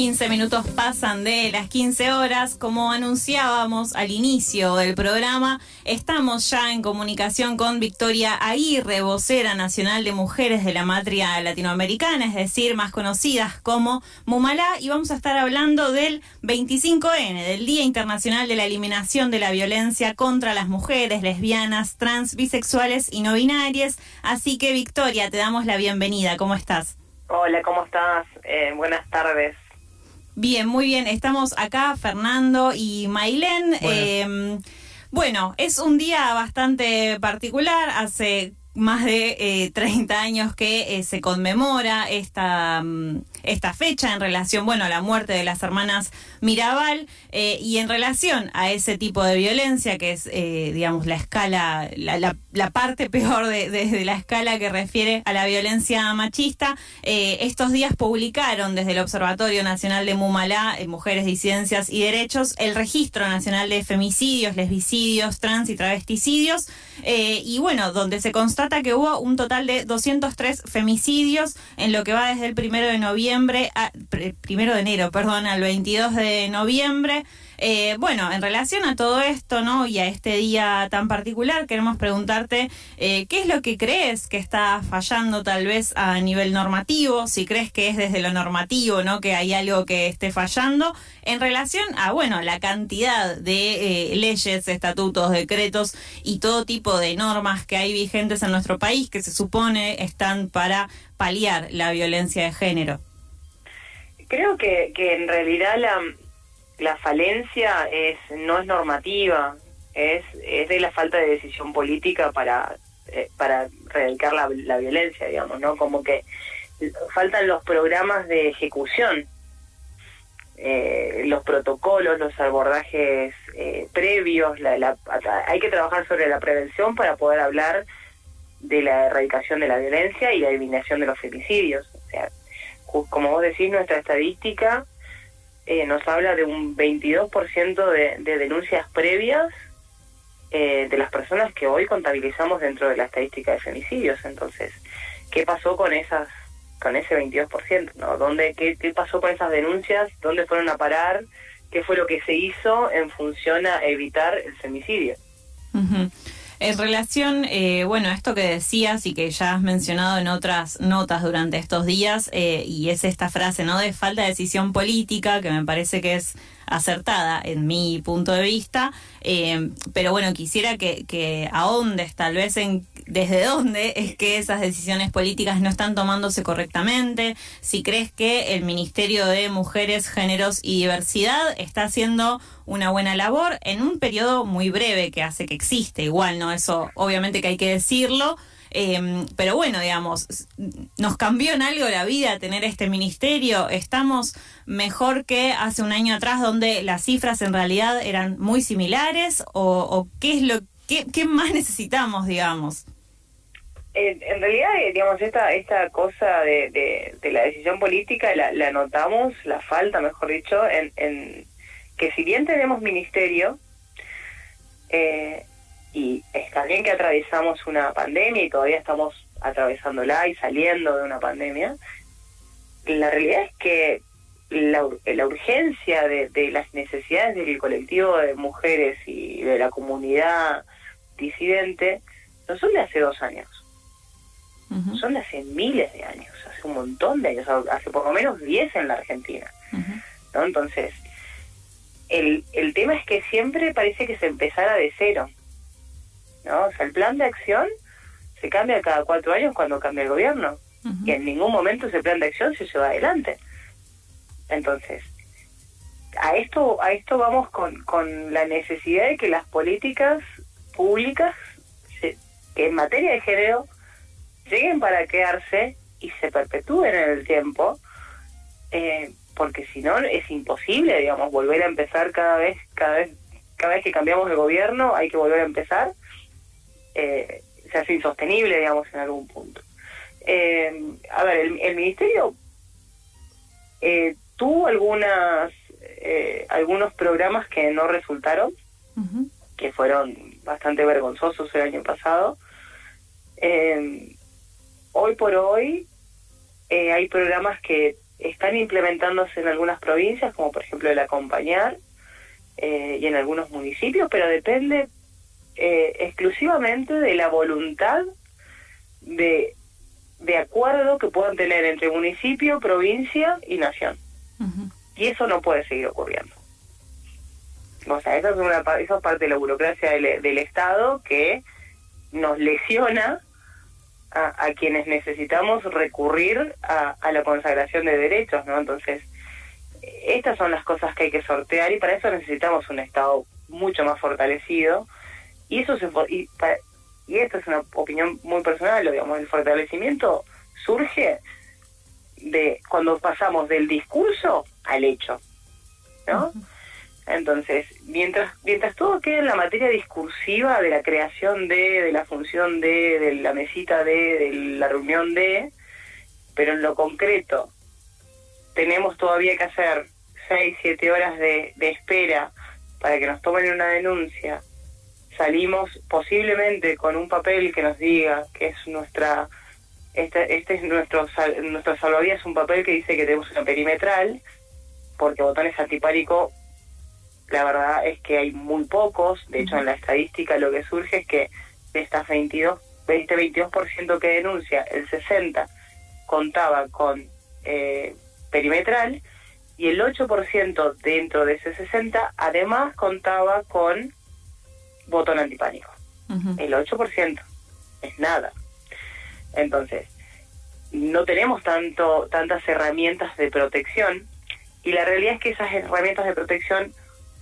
15 minutos pasan de las 15 horas. Como anunciábamos al inicio del programa, estamos ya en comunicación con Victoria Aguirre, vocera nacional de mujeres de la matria latinoamericana, es decir, más conocidas como Mumalá, y vamos a estar hablando del 25N, del Día Internacional de la Eliminación de la Violencia contra las Mujeres, lesbianas, trans, bisexuales y no binarias. Así que, Victoria, te damos la bienvenida. ¿Cómo estás? Hola, ¿cómo estás? Eh, buenas tardes. Bien, muy bien. Estamos acá, Fernando y Mailén. Eh, bueno, es un día bastante particular. Hace más de eh, 30 años que eh, se conmemora esta, mm, esta fecha en relación, bueno, a la muerte de las hermanas Mirabal eh, y en relación a ese tipo de violencia que es, eh, digamos, la escala, la, la, la parte peor de, la escala que refiere a la violencia machista. Eh, estos días publicaron desde el Observatorio Nacional de Mumalá, Mujeres, Disidencias y Derechos, el Registro Nacional de Femicidios, Lesbicidios, Trans y Travesticidios. y bueno, donde se constata que hubo un total de 203 femicidios en lo que va desde el primero de noviembre, a, primero de enero, perdón, al 22 de noviembre. Eh, bueno, en relación a todo esto, ¿no? Y a este día tan particular, queremos preguntarte eh, qué es lo que crees que está fallando tal vez a nivel normativo, si crees que es desde lo normativo, ¿no? Que hay algo que esté fallando en relación a, bueno, la cantidad de eh, leyes, estatutos, decretos y todo tipo de normas que hay vigentes en nuestro país que se supone están para paliar la violencia de género. Creo que, que en realidad la, la falencia es no es normativa, es, es de la falta de decisión política para, eh, para erradicar la, la violencia, digamos, ¿no? Como que faltan los programas de ejecución, eh, los protocolos, los abordajes eh, previos, la, hay que trabajar sobre la prevención para poder hablar de la erradicación de la violencia y la eliminación de los femicidios. O sea, como vos decís, nuestra estadística eh, nos habla de un 22% de, de denuncias previas eh, de las personas que hoy contabilizamos dentro de la estadística de femicidios. Entonces, ¿qué pasó con esas con ese 22%? ¿no? ¿Dónde, qué, ¿Qué pasó con esas denuncias? ¿Dónde fueron a parar? ¿Qué fue lo que se hizo en función a evitar el femicidio? Uh. En relación, eh, bueno, esto que decías y que ya has mencionado en otras notas durante estos días, eh, y es esta frase, ¿no? De falta de decisión política, que me parece que es acertada en mi punto de vista, eh, pero bueno, quisiera que, que ahondes tal vez en desde dónde es que esas decisiones políticas no están tomándose correctamente, si crees que el Ministerio de Mujeres, Géneros y Diversidad está haciendo una buena labor en un periodo muy breve que hace que existe, igual, ¿no? Eso obviamente que hay que decirlo. Eh, pero bueno, digamos, nos cambió en algo la vida tener este ministerio. Estamos mejor que hace un año atrás, donde las cifras en realidad eran muy similares, o, o qué es lo qué, más necesitamos, digamos. En, realidad, digamos, esta esta cosa de, de, de la decisión política la, la, notamos, la falta, mejor dicho, en, en que si bien tenemos ministerio, eh, y está bien que atravesamos una pandemia y todavía estamos atravesándola y saliendo de una pandemia, la realidad es que la, la urgencia de, de las necesidades del colectivo de mujeres y de la comunidad disidente no son de hace dos años Uh -huh. son de hace miles de años, hace un montón de años, hace por lo menos 10 en la Argentina. Uh -huh. ¿no? Entonces, el, el tema es que siempre parece que se empezara de cero. ¿No? O sea, el plan de acción se cambia cada cuatro años cuando cambia el gobierno. Uh -huh. Y en ningún momento ese plan de acción se lleva adelante. Entonces, a esto, a esto vamos con, con la necesidad de que las políticas públicas, se, que en materia de género, lleguen para quedarse y se perpetúen en el tiempo, eh, porque si no es imposible, digamos, volver a empezar cada vez, cada vez, cada vez que cambiamos de gobierno hay que volver a empezar. Eh, se hace insostenible, digamos, en algún punto. Eh, a ver, el, ministerio eh, tuvo algunas eh, algunos programas que no resultaron, que fueron bastante vergonzosos el año pasado. Eh, hoy por hoy eh, hay programas que están implementándose en algunas provincias, como por ejemplo el acompañar, eh, y en algunos municipios, pero depende eh, exclusivamente de la voluntad de, de acuerdo que puedan tener entre municipio, provincia y nación. Y eso no puede seguir ocurriendo. O sea, eso es, una, eso es parte de la burocracia del, del Estado que nos lesiona a, a quienes necesitamos recurrir a, a, la consagración de derechos, ¿no? Entonces, estas son las cosas que hay que sortear y para eso necesitamos un Estado mucho más fortalecido y eso se y, para, y esto es una opinión muy personal, digamos, el fortalecimiento surge de cuando pasamos del discurso al hecho, ¿no? Entonces, mientras mientras todo quede en la materia discursiva de la creación de, de la función de, de la mesita de, de la reunión de, pero en lo concreto tenemos todavía que hacer seis, siete horas de, de espera para que nos tomen una denuncia, salimos posiblemente con un papel que nos diga que es nuestra este, este es nuestro nuestro salvavidas un papel que dice que tenemos una perimetral porque botones antipánico la verdad es que hay muy pocos, de hecho en la estadística lo que surge es que de estas 22, 20-22% que denuncia, el 60 contaba con eh, perimetral y el 8% dentro de ese 60 además contaba con botón antipánico. Uh -huh. El 8% es nada. Entonces, no tenemos tanto tantas herramientas de protección y la realidad es que esas herramientas de protección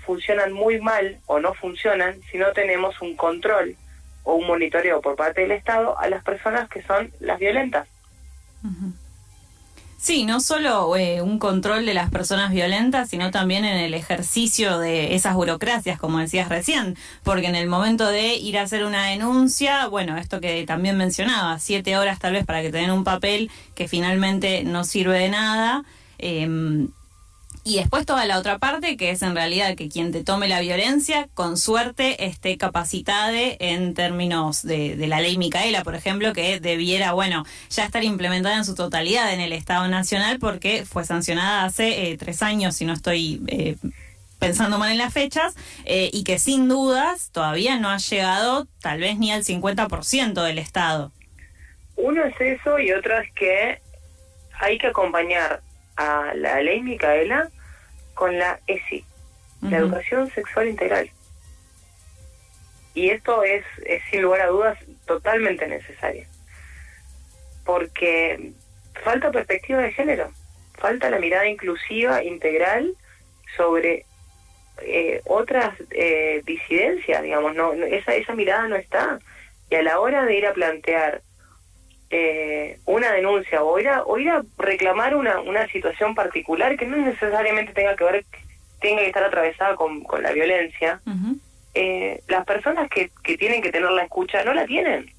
funcionan muy mal o no funcionan si no tenemos un control o un monitoreo por parte del Estado a las personas que son las violentas. Uh -huh. Sí, no solo eh, un control de las personas violentas, sino también en el ejercicio de esas burocracias, como decías recién, porque en el momento de ir a hacer una denuncia, bueno, esto que también mencionaba, siete horas tal vez para que te den un papel que finalmente no sirve de nada. Eh, y después toda la otra parte, que es en realidad que quien te tome la violencia, con suerte esté capacitada en términos de, la ley Micaela, por ejemplo, que debiera, bueno, ya estar implementada en su totalidad en el Estado Nacional porque fue sancionada hace eh, tres años, si no estoy eh, pensando mal en las fechas, eh, y que sin dudas todavía no ha llegado tal vez ni al 50% del Estado. Uno es eso y otro es que hay que acompañar a la ley Micaela con la ESI, uh -huh. la educación sexual integral. Y esto es, es, sin lugar a dudas, totalmente necesario. Porque falta perspectiva de género, falta la mirada inclusiva, integral, sobre eh, otras eh, disidencias, digamos, no, no, esa, esa mirada no está. Y a la hora de ir a plantear eh, una denuncia o ir a, o ir a reclamar una, una situación particular que no necesariamente tenga que ver, tenga que estar atravesada con, con la violencia, uh -huh. eh, las personas que, que tienen que tener la escucha no la tienen.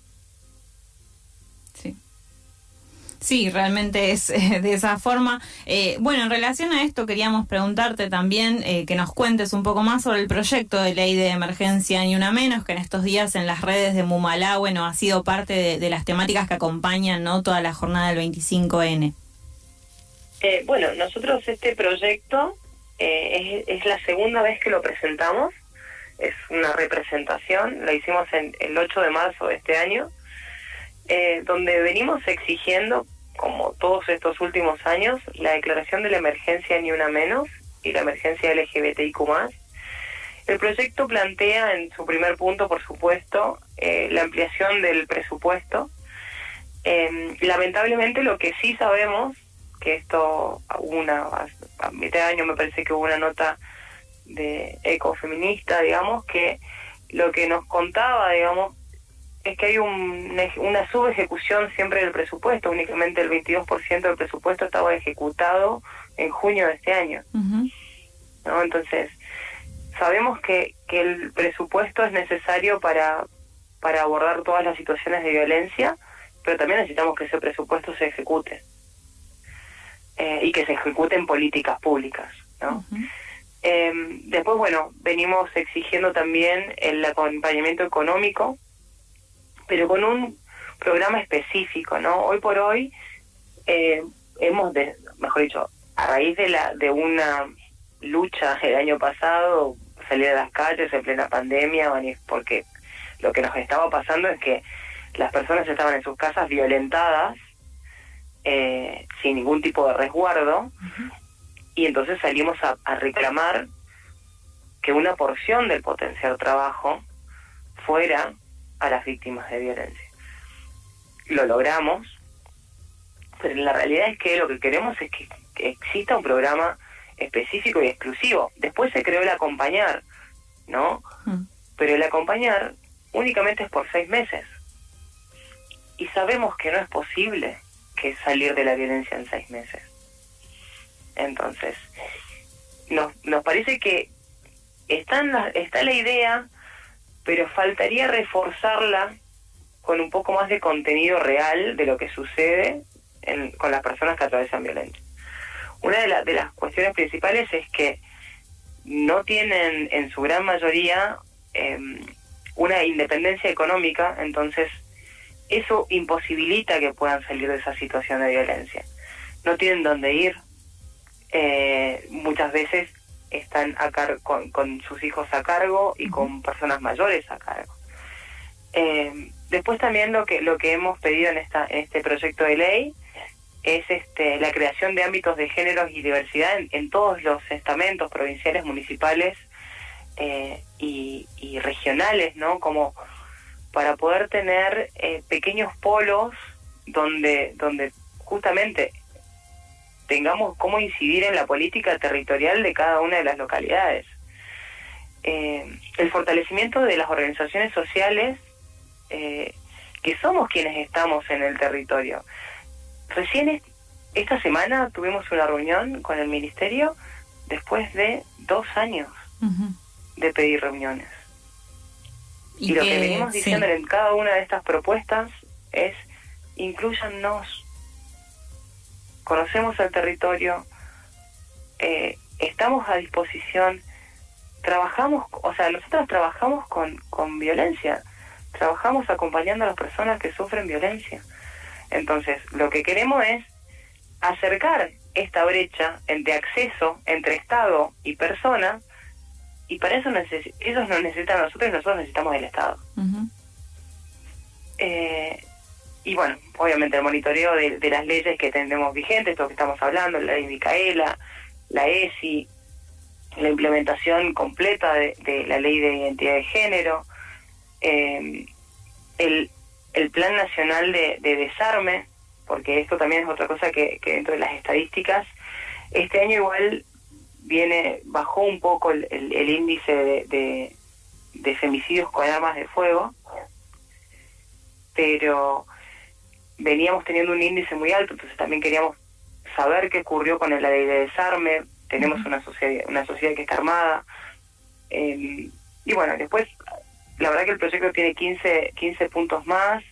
Sí, realmente es eh, de esa forma. Eh, bueno, en relación a esto queríamos preguntarte también eh, que nos cuentes un poco más sobre el proyecto de ley de emergencia Ni Una Menos, que en estos días en las redes de Mumalá, bueno, ha sido parte de, las temáticas que acompañan ¿no? toda la jornada del 25N. Eh, bueno, nosotros este proyecto eh, es, es, la segunda vez que lo presentamos, es una representación, lo hicimos en el 8 de marzo de este año eh, donde venimos exigiendo, como todos estos últimos años, la declaración de la emergencia Ni Una Menos y la emergencia LGBTIQ+. El proyecto plantea en su primer punto, por supuesto, eh, la ampliación del presupuesto. Eh, lamentablemente lo que sí sabemos, que esto, una, a mitad año me parece que hubo una nota de ecofeminista, digamos, que lo que nos contaba, digamos, es que hay un, una subejecución siempre del presupuesto, únicamente el 22% del presupuesto estaba ejecutado en junio de este año. ¿no? Entonces, sabemos que, que el presupuesto es necesario para, para abordar todas las situaciones de violencia, pero también necesitamos que ese presupuesto se ejecute eh, y que se ejecuten políticas públicas. ¿no? Em, después, bueno, venimos exigiendo también el acompañamiento económico, pero con un programa específico, ¿no? Hoy por hoy eh, hemos, de, mejor dicho, a raíz de la de una lucha el año pasado, salir a las calles en plena pandemia, porque lo que nos estaba pasando es que las personas estaban en sus casas violentadas, eh, sin ningún tipo de resguardo, y entonces salimos a, reclamar que una porción del potencial trabajo fuera a las víctimas de violencia. Lo logramos, pero la realidad es que lo que queremos es que, exista un programa específico y exclusivo. Después se creó el acompañar, ¿no? Mm. Pero el acompañar únicamente es por seis meses. Y sabemos que no es posible que salir de la violencia en seis meses. Entonces, nos, nos parece que está, la, está la idea, pero faltaría reforzarla con un poco más de contenido real de lo que sucede con las personas que atraviesan violencia. Una de, de las cuestiones principales es que no tienen en su gran mayoría em, una independencia económica, entonces eso imposibilita que puedan salir de esa situación de violencia. No tienen dónde ir, eh, muchas veces están a con, con, sus hijos a cargo y con personas mayores a cargo. Eh, después también lo que lo que hemos pedido en esta en este proyecto de ley es este la creación de ámbitos de géneros y diversidad en, todos los estamentos provinciales, municipales eh, y, y, regionales, ¿no? Como para poder tener eh, pequeños polos donde donde justamente tengamos cómo incidir en la política territorial de cada una de las localidades. Eh, el fortalecimiento de las organizaciones sociales, eh, que somos quienes estamos en el territorio. Recién esta semana tuvimos una reunión con el Ministerio después de dos años de pedir reuniones. Y, lo que venimos diciendo en cada una de estas propuestas es, incluyannos, conocemos el territorio, eh, estamos a disposición, trabajamos, o sea, nosotros trabajamos con, con violencia, trabajamos acompañando a las personas que sufren violencia. Entonces, lo que queremos es acercar esta brecha de acceso entre Estado y persona, y para eso ellos nos necesitan a nosotros y nosotros necesitamos el Estado. eh, y bueno, obviamente el monitoreo de, las leyes que tenemos vigentes, esto que estamos hablando, la ley Micaela, la ESI, la implementación completa de, la ley de identidad de género, eh, el, el Plan Nacional de, Desarme, porque esto también es otra cosa que, dentro de las estadísticas, este año igual viene, bajó un poco el, el, índice de, de femicidios con armas de fuego, pero veníamos teniendo un índice muy alto, entonces también queríamos saber qué ocurrió con la ley de desarme, tenemos una sociedad, una sociedad que está armada, eh, y bueno, después, la verdad que el proyecto tiene 15, 15 puntos más,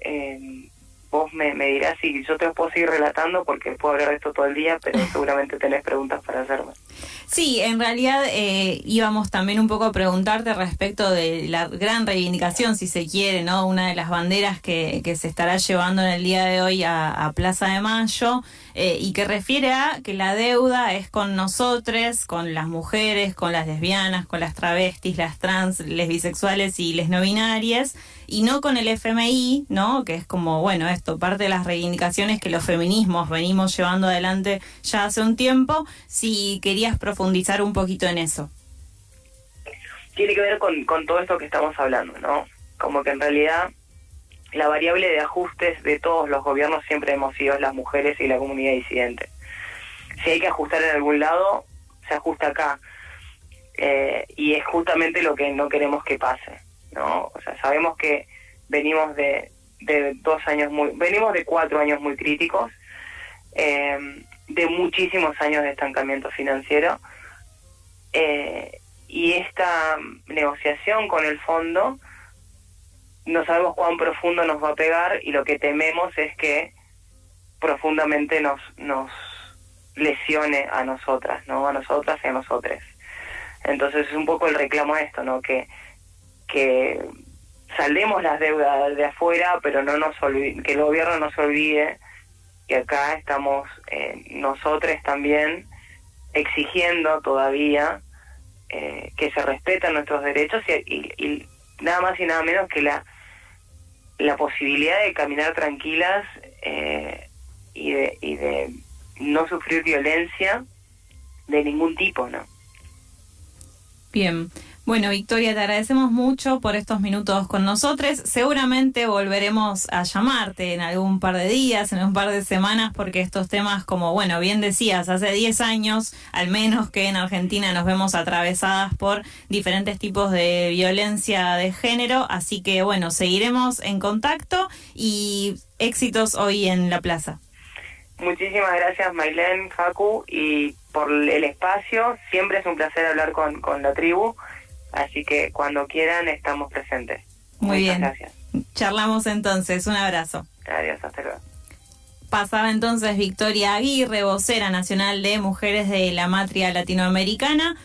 eh, vos me, me dirás si yo te puedo seguir relatando porque puedo hablar de esto todo el día, pero seguramente tenés preguntas para hacerme. Sí, en realidad eh, íbamos también un poco a preguntarte respecto de la gran reivindicación, si se quiere, ¿no? Una de las banderas que, que se estará llevando en el día de hoy a, Plaza de Mayo eh, y que refiere a que la deuda es con nosotros, con las mujeres, con las lesbianas, con las travestis, las trans, les bisexuales y les no binarias y no con el FMI, ¿no? Que es como, bueno, esto, parte de las reivindicaciones que los feminismos venimos llevando adelante ya hace un tiempo, si querías profundizar un poquito en eso. Tiene que ver con, todo esto que estamos hablando, ¿no? Como que en realidad la variable de ajustes de todos los gobiernos siempre hemos sido las mujeres y la comunidad disidente. Si hay que ajustar en algún lado, se ajusta acá. Eh, y es justamente lo que no queremos que pase. ¿No? O sea, sabemos que venimos de, de dos años muy, venimos de cuatro años muy críticos, eh, de muchísimos años de estancamiento financiero, eh, y esta negociación con el fondo no sabemos cuán profundo nos va a pegar y lo que tememos es que profundamente nos nos lesione a nosotras, ¿no? A nosotras y a nosotros. Entonces es un poco el reclamo a esto, ¿no? Que que saldemos las deudas de afuera, pero no nos que el gobierno no se olvide que acá estamos eh, nosotros también exigiendo todavía eh, que se respeten nuestros derechos y, y, nada más y nada menos que la la posibilidad de caminar tranquilas eh, y de y de no sufrir violencia de ningún tipo, ¿no? Bien. Bueno, Victoria, te agradecemos mucho por estos minutos con nosotros. Seguramente volveremos a llamarte en algún par de días, en un par de semanas, porque estos temas, como bueno, bien decías, hace 10 años, al menos que en Argentina nos vemos atravesadas por diferentes tipos de violencia de género. Así que bueno, seguiremos en contacto y éxitos hoy en la plaza. Muchísimas gracias, Mailén, Facu, y por el espacio. Siempre es un placer hablar con, con la tribu. Así que cuando quieran estamos presentes. Muy bien. Gracias. Charlamos entonces. Un abrazo. Adiós, hasta luego. Pasaba entonces Victoria Aguirre, vocera nacional de Mujeres de la Matria Latinoamericana.